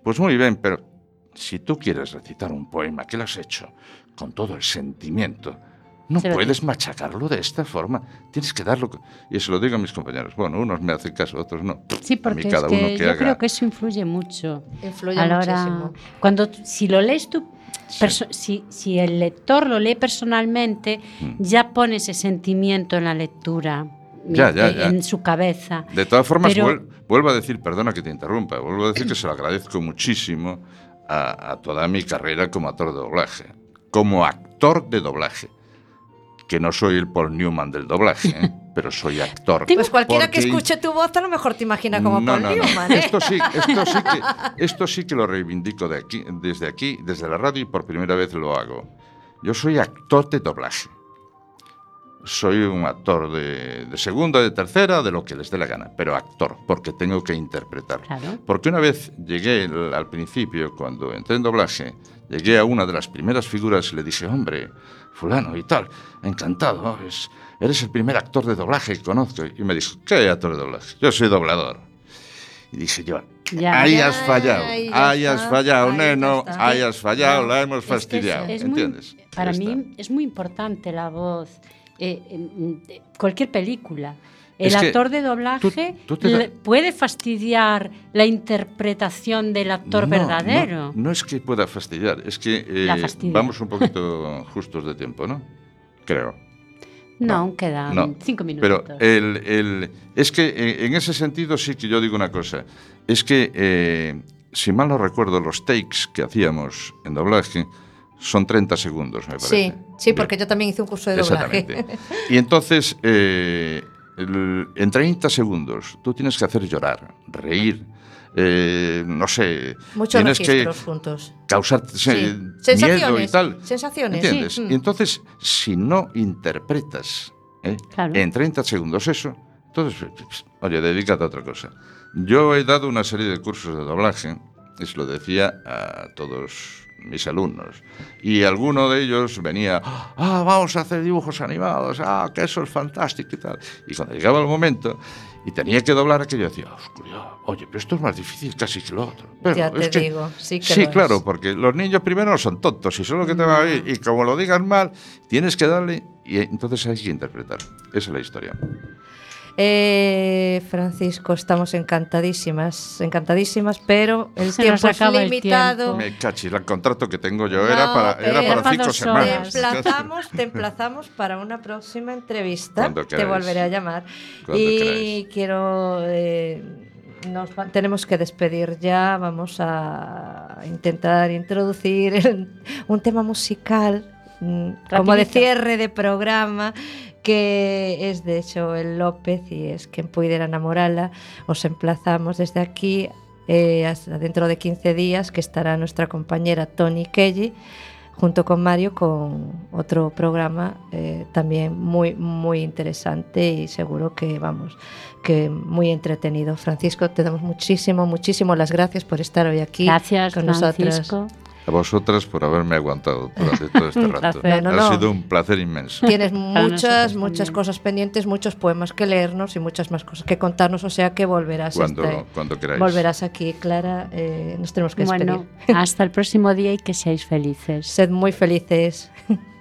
Pues muy bien, pero si tú quieres recitar un poema que lo has hecho con todo el sentimiento, no Se puedes machacarlo de esta forma. Tienes que darlo. Y se lo digo a mis compañeros. Bueno, unos me hacen caso, otros no. Sí, a mí porque es cada que uno que yo haga. creo que eso influye mucho. Influye a la hora- muchísimo. Cuando si lo lees tú, si, si el lector lo lee personalmente, Mm. ya pone ese sentimiento en la lectura, Ya, en- ya, ya. en su cabeza. De todas formas, Pero- vuel- vuelvo a decir, perdona que te interrumpa, vuelvo a decir que se lo agradezco muchísimo a, a toda mi carrera como actor de doblaje. Como actor de doblaje. Que no soy el Paul Newman del doblaje, ¿eh? pero soy actor. Pues cualquiera que escuche tu voz a lo mejor te imagina como no, Paul no, no. Newman, ¿eh? Esto sí, esto sí que, esto sí que lo reivindico de aquí, desde aquí, desde la radio y por primera vez lo hago. Yo soy actor de doblaje. Soy un actor de, de segunda, de tercera, de lo que les dé la gana, pero actor, porque tengo que interpretar. Claro. Porque una vez llegué al principio, cuando entré en doblaje, llegué a una de las primeras figuras y le dije, hombre, fulano y tal, encantado, es- eres el primer actor de doblaje que conozco. Y me dijo, ¿qué actor de doblaje? Yo soy doblador. Y dije yo, Ya. ahí Ya, has fallado, ahí ya ahí has fallado, ahí neno, ahí has fallado, la hemos es que es- fastidiado, es muy- ¿entiendes? para Ya mí es muy importante la voz. Eh, eh, cualquier película. El Es actor de doblaje tú- tú te da- le- puede fastidiar la interpretación del actor No, verdadero. No, no es que pueda fastidiar, es que eh, vamos un poquito justos de tiempo, ¿no? Creo. No, aún quedan No, cinco minutos. Pero el, el- es que eh, en ese sentido sí que yo digo una cosa. Es que, eh, si mal no recuerdo, los takes que hacíamos en doblaje son 30 segundos, me parece. Sí, sí, Bien. porque yo también hice un curso de doblaje. Exactamente. Y entonces, eh, el- en 30 segundos, tú tienes que hacer llorar, reír, eh, no sé, Muchos tienes que juntos. causar Sí. miedo y tal. sensaciones, ¿Entiendes? sí. Y entonces, si no interpretas ¿eh? Claro. en 30 segundos eso, entonces, pues, oye, dedícate a otra cosa. Yo he dado una serie de cursos de doblaje se lo decía a todos mis alumnos. Y alguno de ellos venía, ah, vamos a hacer dibujos animados, ah, que eso es fantástico y tal. Y cuando llegaba el momento y tenía que doblar aquello, decía, oscuridad, oye, pero esto es más difícil casi que lo otro. Pero ya es te que- digo, sí que Sí, lo claro, es. porque los niños primero son tontos y son lo que te van a oír. Y como lo digas mal, tienes que darle y entonces hay que interpretar. Esa es la historia. Eh, Francisco, estamos encantadísimas, encantadísimas, pero el Se tiempo nos es limitado. tiempo. Me cachis, el contrato que tengo yo No, era para, era pero- para Para cinco Te semanas. horas. emplazamos, te emplazamos para una próxima entrevista. Te volveré a llamar. Cuando y queráis. quiero. eh, nos va- tenemos que despedir ya. Vamos a intentar introducir el- un tema musical mm, como de cierre de programa que es de hecho el López y es quien pudiera enamorarla. Os emplazamos desde aquí eh, hasta dentro de 15 días que estará nuestra compañera Tony Kelly junto con Mario con otro programa eh, también muy muy interesante y seguro que vamos que muy entretenido. Francisco, te damos muchísimo muchísimo las gracias por estar hoy aquí Gracias, con nosotros. A vosotras por haberme aguantado durante todo este rato. placer. No, no, ha no. sido un placer inmenso. Tienes muchas, muchas cosas pendientes, muchos poemas que leernos y muchas más cosas que contarnos, o sea que volverás, Cuando, este- cuando queráis. volverás aquí, Clara. eh, nos tenemos que despedir. Bueno, hasta el próximo día y que seáis felices. Sed muy felices.